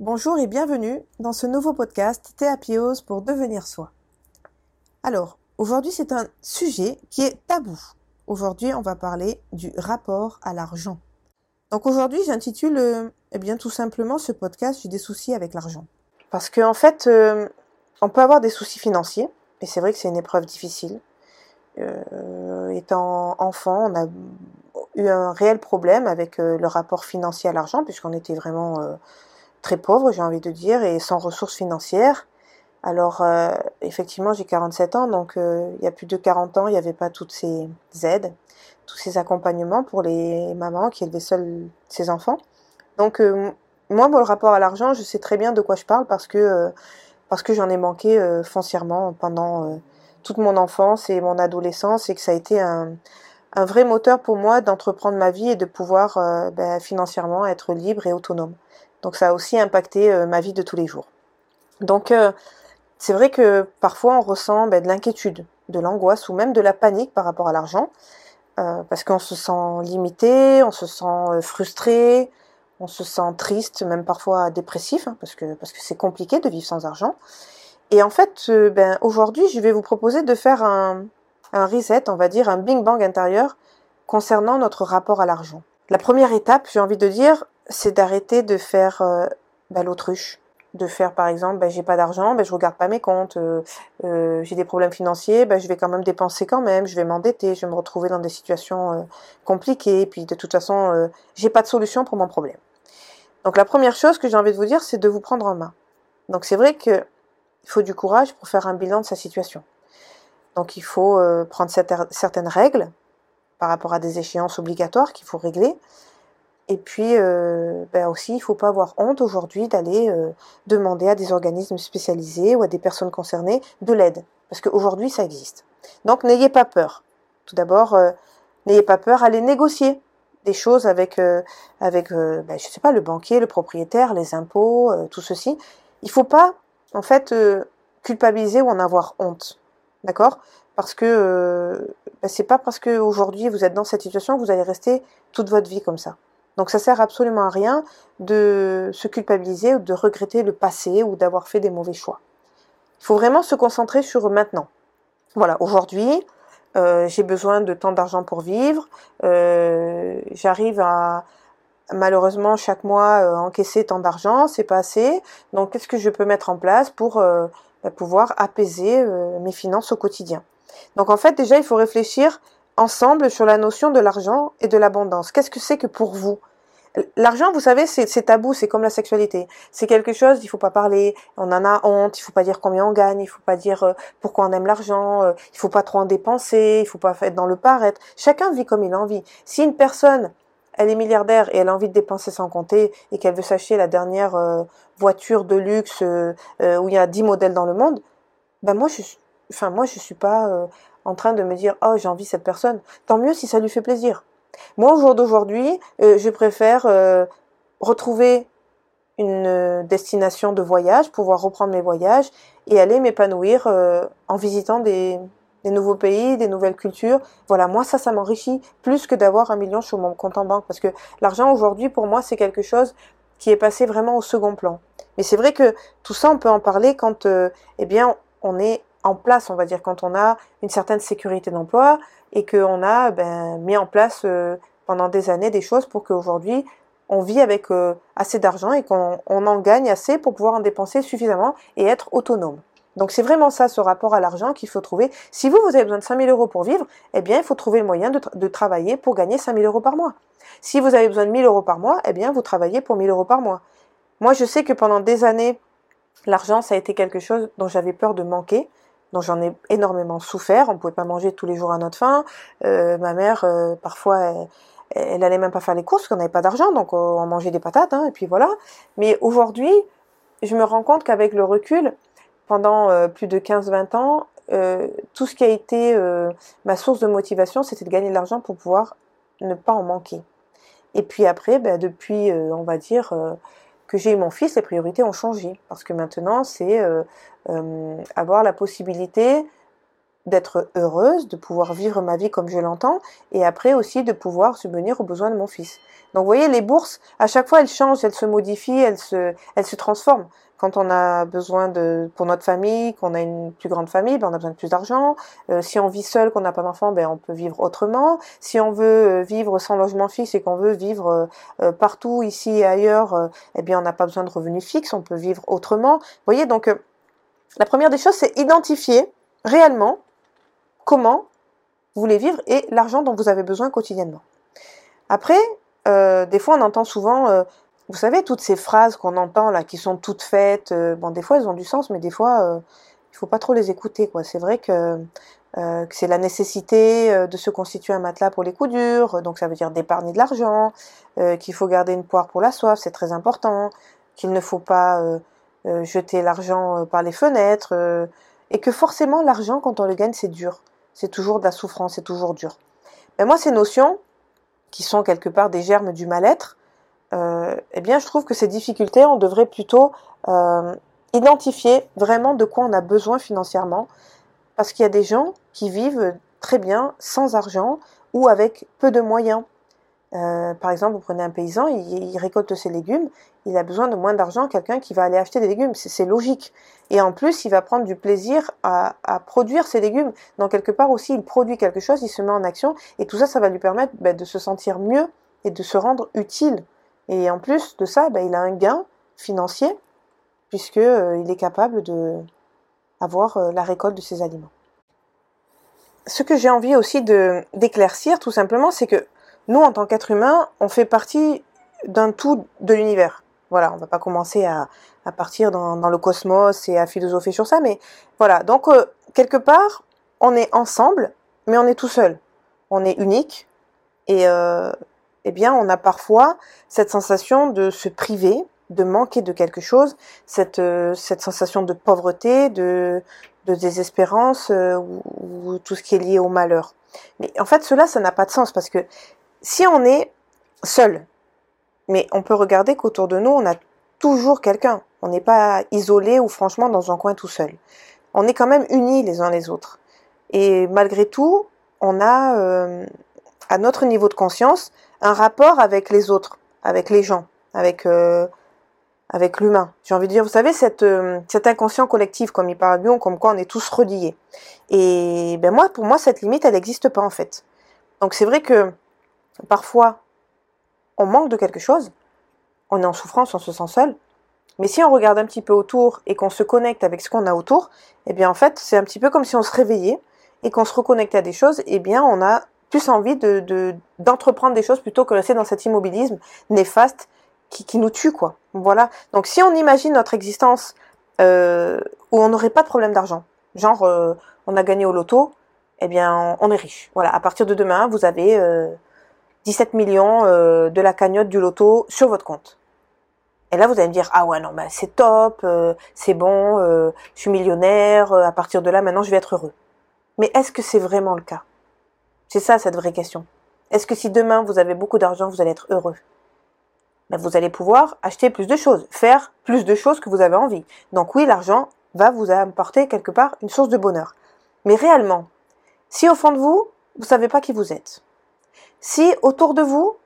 Bonjour et bienvenue dans ce nouveau podcast Théapiose pour devenir soi. Alors, aujourd'hui c'est un sujet qui est tabou. Aujourd'hui on va parler du rapport à l'argent. Donc aujourd'hui j'intitule eh bien tout simplement ce podcast J'ai des soucis avec l'argent. Parce qu'en en fait euh, on peut avoir des soucis financiers et c'est vrai que c'est une épreuve difficile. Euh, étant enfant, on a eu un réel problème avec euh, le rapport financier à l'argent, puisqu'on était vraiment euh, très pauvre, j'ai envie de dire, et sans ressources financières. Alors, effectivement, j'ai 47 ans, donc il y a plus de 40 ans, il n'y avait pas toutes ces aides, tous ces accompagnements pour les mamans qui élevaient seuls ses enfants. Donc, moi, pour le rapport à l'argent, je sais très bien de quoi je parle parce que, parce que j'en ai manqué foncièrement pendant toute mon enfance et mon adolescence et que ça a été un, vrai moteur pour moi d'entreprendre ma vie et de pouvoir euh, ben, financièrement être libre et autonome. Donc ça a aussi impacté euh, ma vie de tous les jours. Donc euh, c'est vrai que parfois on ressent ben, de l'inquiétude, de l'angoisse ou même de la panique par rapport à l'argent, parce qu'on se sent limité, on se sent frustré, on se sent triste, même parfois dépressif, hein, parce que parce que c'est compliqué de vivre sans argent. Et en fait, euh, ben, aujourd'hui, je vais vous proposer de faire un, reset, on va dire, un bing bang intérieur concernant notre rapport à l'argent. La première étape, j'ai envie de dire, c'est d'arrêter de faire euh, ben, l'autruche. De faire par exemple, ben, j'ai pas d'argent, ben, je regarde pas mes comptes, euh, j'ai des problèmes financiers, ben, je vais quand même dépenser quand même, je vais m'endetter, je vais me retrouver dans des situations compliquées, et puis de toute façon, j'ai pas de solution pour mon problème. Donc la première chose que j'ai envie de vous dire, c'est de vous prendre en main. Donc c'est vrai que il faut du courage pour faire un bilan de sa situation. Donc il faut euh, prendre certaines règles par rapport à des échéances obligatoires qu'il faut régler. Et puis euh, ben aussi, il ne faut pas avoir honte aujourd'hui d'aller euh, demander à des organismes spécialisés ou à des personnes concernées de l'aide. Parce qu'aujourd'hui, ça existe. Donc n'ayez pas peur. Tout d'abord, n'ayez pas peur, allez négocier des choses avec, avec ben, sais pas, le banquier, le propriétaire, les impôts, tout ceci. Il ne faut pas en fait, euh, culpabiliser ou en avoir honte. D'accord? Parce que euh, bah, c'est pas parce que aujourd'hui vous êtes dans cette situation que vous allez rester toute votre vie comme ça. Donc ça sert absolument à rien de se culpabiliser ou de regretter le passé ou d'avoir fait des mauvais choix. Il faut vraiment se concentrer sur maintenant. Voilà, aujourd'hui, euh, j'ai besoin de tant d'argent pour vivre, j'arrive à, malheureusement chaque mois euh, encaisser tant d'argent, c'est pas assez. Donc qu'est-ce que je peux mettre en place pour euh, pouvoir apaiser euh, mes finances au quotidien? Donc en fait déjà il faut réfléchir ensemble sur la notion de l'argent et de l'abondance. Qu'est-ce que c'est que pour vous? L'argent, vous savez, c'est tabou, c'est comme la sexualité. C'est quelque chose, il faut pas parler, on en a honte, il faut pas dire combien on gagne, il faut pas dire pourquoi on aime l'argent, il faut pas trop en dépenser, il faut pas être dans le paraître. Chacun vit comme il en vit. Si une personne elle est milliardaire et elle a envie de dépenser sans compter et qu'elle veut s'acheter la dernière euh, voiture de luxe euh, euh, où il y a 10 modèles dans le monde, ben moi je enfin moi je suis pas en train de me dire oh j'ai envie cette personne. Tant mieux si ça lui fait plaisir. Moi au jour d'aujourd'hui, je préfère retrouver une destination de voyage, pouvoir reprendre mes voyages et aller m'épanouir en visitant des, des nouveaux pays, des nouvelles cultures. Voilà, moi ça, ça m'enrichit plus que d'avoir un million sur mon compte en banque parce que l'argent aujourd'hui pour moi c'est quelque chose qui est passé vraiment au second plan. Mais c'est vrai que tout ça on peut en parler quand euh, eh bien on est en place, on va dire quand on a une certaine sécurité d'emploi et qu'on a ben, mis en place euh, pendant des années des choses pour qu'aujourd'hui on vit avec euh, assez d'argent et qu'on en gagne assez pour pouvoir en dépenser suffisamment et être autonome. Donc c'est vraiment ça, ce rapport à l'argent qu'il faut trouver. Si vous, vous avez besoin de 5000 euros pour vivre, eh bien, il faut trouver le moyen de, travailler pour gagner 5000 euros par mois. Si vous avez besoin de 1000 euros par mois, eh bien, vous travaillez pour 1000 euros par mois. Moi, je sais que pendant des années, l'argent, ça a été quelque chose dont j'avais peur de manquer, dont j'en ai énormément souffert. On ne pouvait pas manger tous les jours à notre faim. Euh, ma mère, euh, parfois, elle, elle allait même pas faire les courses parce qu'on n'avait pas d'argent, donc on mangeait des patates, hein, et puis voilà. Mais aujourd'hui, je me rends compte qu'avec le recul, pendant euh, plus de 15-20 ans, euh, tout ce qui a été euh, ma source de motivation, c'était de gagner de l'argent pour pouvoir ne pas en manquer. Et puis après, ben, depuis, on va dire, que j'ai eu mon fils, les priorités ont changé. Parce que maintenant, c'est avoir la possibilité d'être heureuse, de pouvoir vivre ma vie comme je l'entends, et après aussi de pouvoir subvenir aux besoins de mon fils. Donc vous voyez, les bourses, à chaque fois, elles changent, elles se modifient, elles se, elles se transforment. Quand on a besoin de, pour notre famille, qu'on a une plus grande famille, ben on a besoin de plus d'argent. Euh, si on vit seul, qu'on n'a pas d'enfant, ben on peut vivre autrement. Si on veut euh, vivre sans logement fixe et qu'on veut vivre euh, partout, ici et ailleurs, eh bien on n'a pas besoin de revenus fixes, on peut vivre autrement. Vous voyez, donc la première des choses, c'est identifier réellement comment vous voulez vivre et l'argent dont vous avez besoin quotidiennement. Après, euh, des fois on entend souvent, euh, vous savez, toutes ces phrases qu'on entend là, qui sont toutes faites, euh, bon, des fois elles ont du sens, mais des fois, il faut pas trop les écouter. C'est vrai que c'est la nécessité de se constituer un matelas pour les coups durs, donc ça veut dire d'épargner de l'argent, qu'il faut garder une poire pour la soif, c'est très important, qu'il ne faut pas jeter l'argent par les fenêtres, et que forcément l'argent, quand on le gagne, c'est dur c'est toujours de la souffrance, c'est toujours dur. Mais moi, ces notions, qui sont quelque part des germes du mal-être, euh, eh bien, je trouve que ces difficultés, on devrait plutôt euh, identifier vraiment de quoi on a besoin financièrement, parce qu'il y a des gens qui vivent très bien sans argent ou avec peu de moyens. Euh, par exemple, vous prenez un paysan, il, récolte ses légumes, il a besoin de moins d'argent que quelqu'un qui va aller acheter des légumes. C'est logique. Et en plus, il va prendre du plaisir à, produire ses légumes. Donc quelque part aussi, il produit quelque chose, il se met en action, et tout ça, ça va lui permettre ben, de se sentir mieux et de se rendre utile. Et en plus de ça, ben, il a un gain financier puisque euh, est capable de avoir euh, la récolte de ses aliments. Ce que j'ai envie aussi d'éclaircir, tout simplement, c'est que nous, en tant qu'être humain, on fait partie d'un tout de l'univers. Voilà, on va pas commencer à, partir dans, le cosmos et à philosopher sur ça, mais voilà. Donc, euh, quelque part, on est ensemble, mais on est tout seul. On est unique, et euh, eh bien, on a parfois cette sensation de se priver, de manquer de quelque chose, cette, euh, cette sensation de pauvreté, de, de désespérance ou, ou, tout ce qui est lié au malheur. Mais en fait, cela, ça n'a pas de sens parce que si on est seul, mais on peut regarder qu'autour de nous, on a toujours quelqu'un. On n'est pas isolé ou franchement dans un coin tout seul. On est quand même unis les uns les autres. Et malgré tout, on a, euh, à notre niveau de conscience, un rapport avec les autres, avec les gens, avec euh, avec l'humain. J'ai envie de dire, vous savez, cette, euh, cet inconscient collectif, comme il parle Lyon, comme quoi on est tous reliés. Et ben moi, pour moi, cette limite, elle n'existe pas en fait. Donc c'est vrai que parfois, on manque de quelque chose, on est en souffrance, on se sent seul. Mais si on regarde un petit peu autour et qu'on se connecte avec ce qu'on a autour, eh bien en fait, c'est un petit peu comme si on se réveillait et qu'on se reconnectait à des choses, eh bien on a plus envie de d'entreprendre des choses plutôt que rester dans cet immobilisme néfaste qui, qui nous tue quoi. Voilà. Donc si on imagine notre existence euh, où on n'aurait pas de problème d'argent, genre euh, on a gagné au loto, eh bien on, est riche. Voilà. À partir de demain, vous avez euh, 17 millions euh, de la cagnotte du loto sur votre compte. Et là, vous allez me dire, ah ouais, non, bah, c'est top, euh, c'est bon, euh, je suis millionnaire, à partir de là, maintenant, je vais être heureux. Mais est-ce que c'est vraiment le cas? C'est ça, cette vraie question. Est-ce que si demain, vous avez beaucoup d'argent, vous allez être heureux? Ben, Vous allez pouvoir acheter plus de choses, faire plus de choses que vous avez envie. Donc oui, l'argent va vous apporter quelque part une source de bonheur. Mais réellement, si au fond de vous, vous savez pas qui vous êtes, si autour de vous,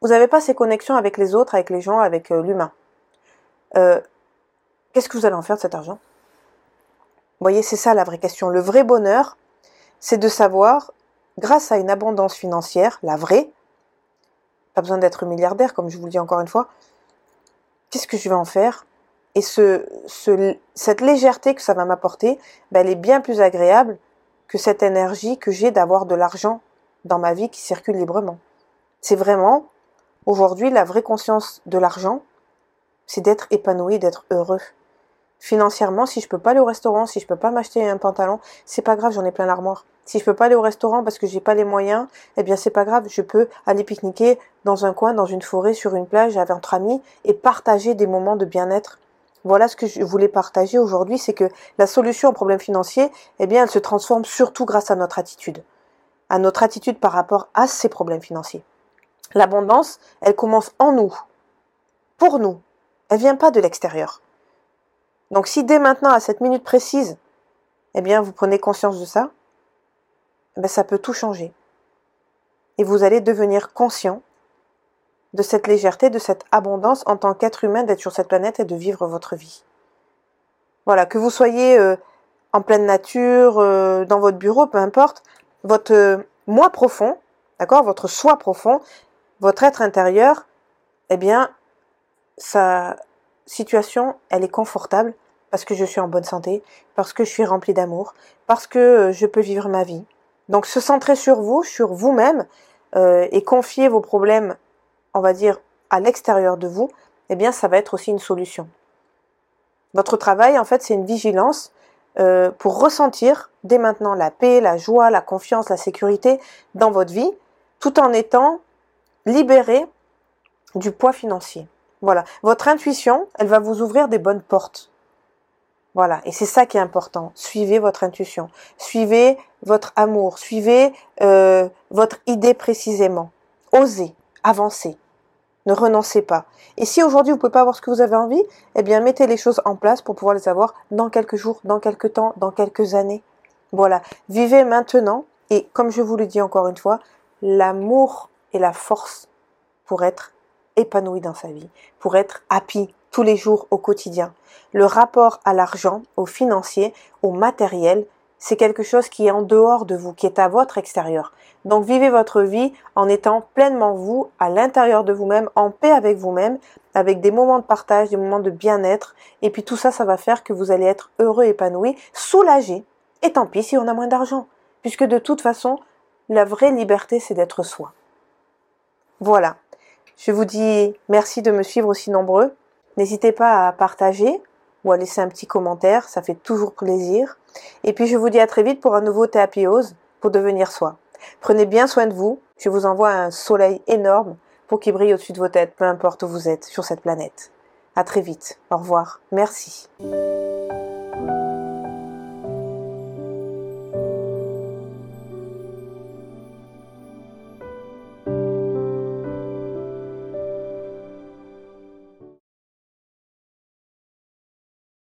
vous n'avez pas ces connexions avec les autres, avec les gens, avec euh, l'humain, euh, qu'est-ce que vous allez en faire de cet argent? Vous voyez, c'est ça la vraie question. Le vrai bonheur, c'est de savoir, grâce à une abondance financière, la vraie, pas besoin d'être milliardaire, comme je vous le dis encore une fois, qu'est-ce que je vais en faire? Et ce, cette légèreté que ça va m'apporter, ben, elle est bien plus agréable que cette énergie que j'ai d'avoir de l'argent dans ma vie qui circule librement. C'est vraiment, aujourd'hui, la vraie conscience de l'argent, c'est d'être épanoui, d'être heureux. Financièrement, si je peux pas aller au restaurant, si je peux pas m'acheter un pantalon, c'est pas grave, j'en ai plein l'armoire. Si je peux pas aller au restaurant parce que j'ai pas les moyens, eh bien c'est pas grave, je peux aller pique-niquer dans un coin, dans une forêt, sur une plage avec entre amis et partager des moments de bien-être. Voilà ce que je voulais partager aujourd'hui, c'est que la solution au problème financier, eh bien, elle se transforme surtout grâce à notre attitude à notre attitude par rapport à ces problèmes financiers. L'abondance, elle commence en nous, pour nous. Elle vient pas de l'extérieur. Donc si dès maintenant, à cette minute précise, eh bien, vous prenez conscience de ça, ben, ça peut tout changer. Et vous allez devenir conscient de cette légèreté, de cette abondance en tant qu'être humain d'être sur cette planète et de vivre votre vie. Voilà, que vous soyez euh, en pleine nature, euh, dans votre bureau, peu importe, votre euh, moi profond, d'accord, votre soi profond, votre être intérieur, eh bien, sa situation, elle est confortable parce que je suis en bonne santé, parce que je suis rempli d'amour, parce que je peux vivre ma vie. Donc se centrer sur vous, sur vous-même, et confier vos problèmes on va dire, à l'extérieur de vous, eh bien, ça va être aussi une solution. Votre travail, en fait, c'est une vigilance euh, pour ressentir dès maintenant la paix, la joie, la confiance, la sécurité dans votre vie, tout en étant libéré du poids financier. Voilà. Votre intuition, elle va vous ouvrir des bonnes portes. Voilà. Et c'est ça qui est important. Suivez votre intuition. Suivez votre amour. Suivez euh, votre idée précisément. Osez avancez. Ne renoncez pas. Et si aujourd'hui vous pouvez pas avoir ce que vous avez envie, eh bien mettez les choses en place pour pouvoir les avoir dans quelques jours, dans quelques temps, dans quelques années. Voilà. Vivez maintenant et comme je vous le dis encore une fois, l'amour et la force pour être épanoui dans sa vie, pour être happy tous les jours au quotidien. Le rapport à l'argent, au financier, au matériel, c'est quelque chose qui est en dehors de vous, qui est à votre extérieur. Donc vivez votre vie en étant pleinement vous, à l'intérieur de vous-même, en paix avec vous-même, avec des moments de partage, des moments de bien-être. Et puis tout ça, ça va faire que vous allez être heureux, épanoui, soulagé. Et tant pis si on a moins d'argent. Puisque de toute façon, la vraie liberté, c'est d'être soi. Voilà. Je vous dis merci de me suivre aussi nombreux. N'hésitez pas à partager ou à laisser un petit commentaire, ça fait toujours plaisir. Et puis je vous dis à très vite pour un nouveau Théapiose pour devenir soi. Prenez bien soin de vous. Je vous envoie un soleil énorme pour qu'il brille au-dessus de vos têtes, peu importe où vous êtes sur cette planète. À très vite. Au revoir. Merci.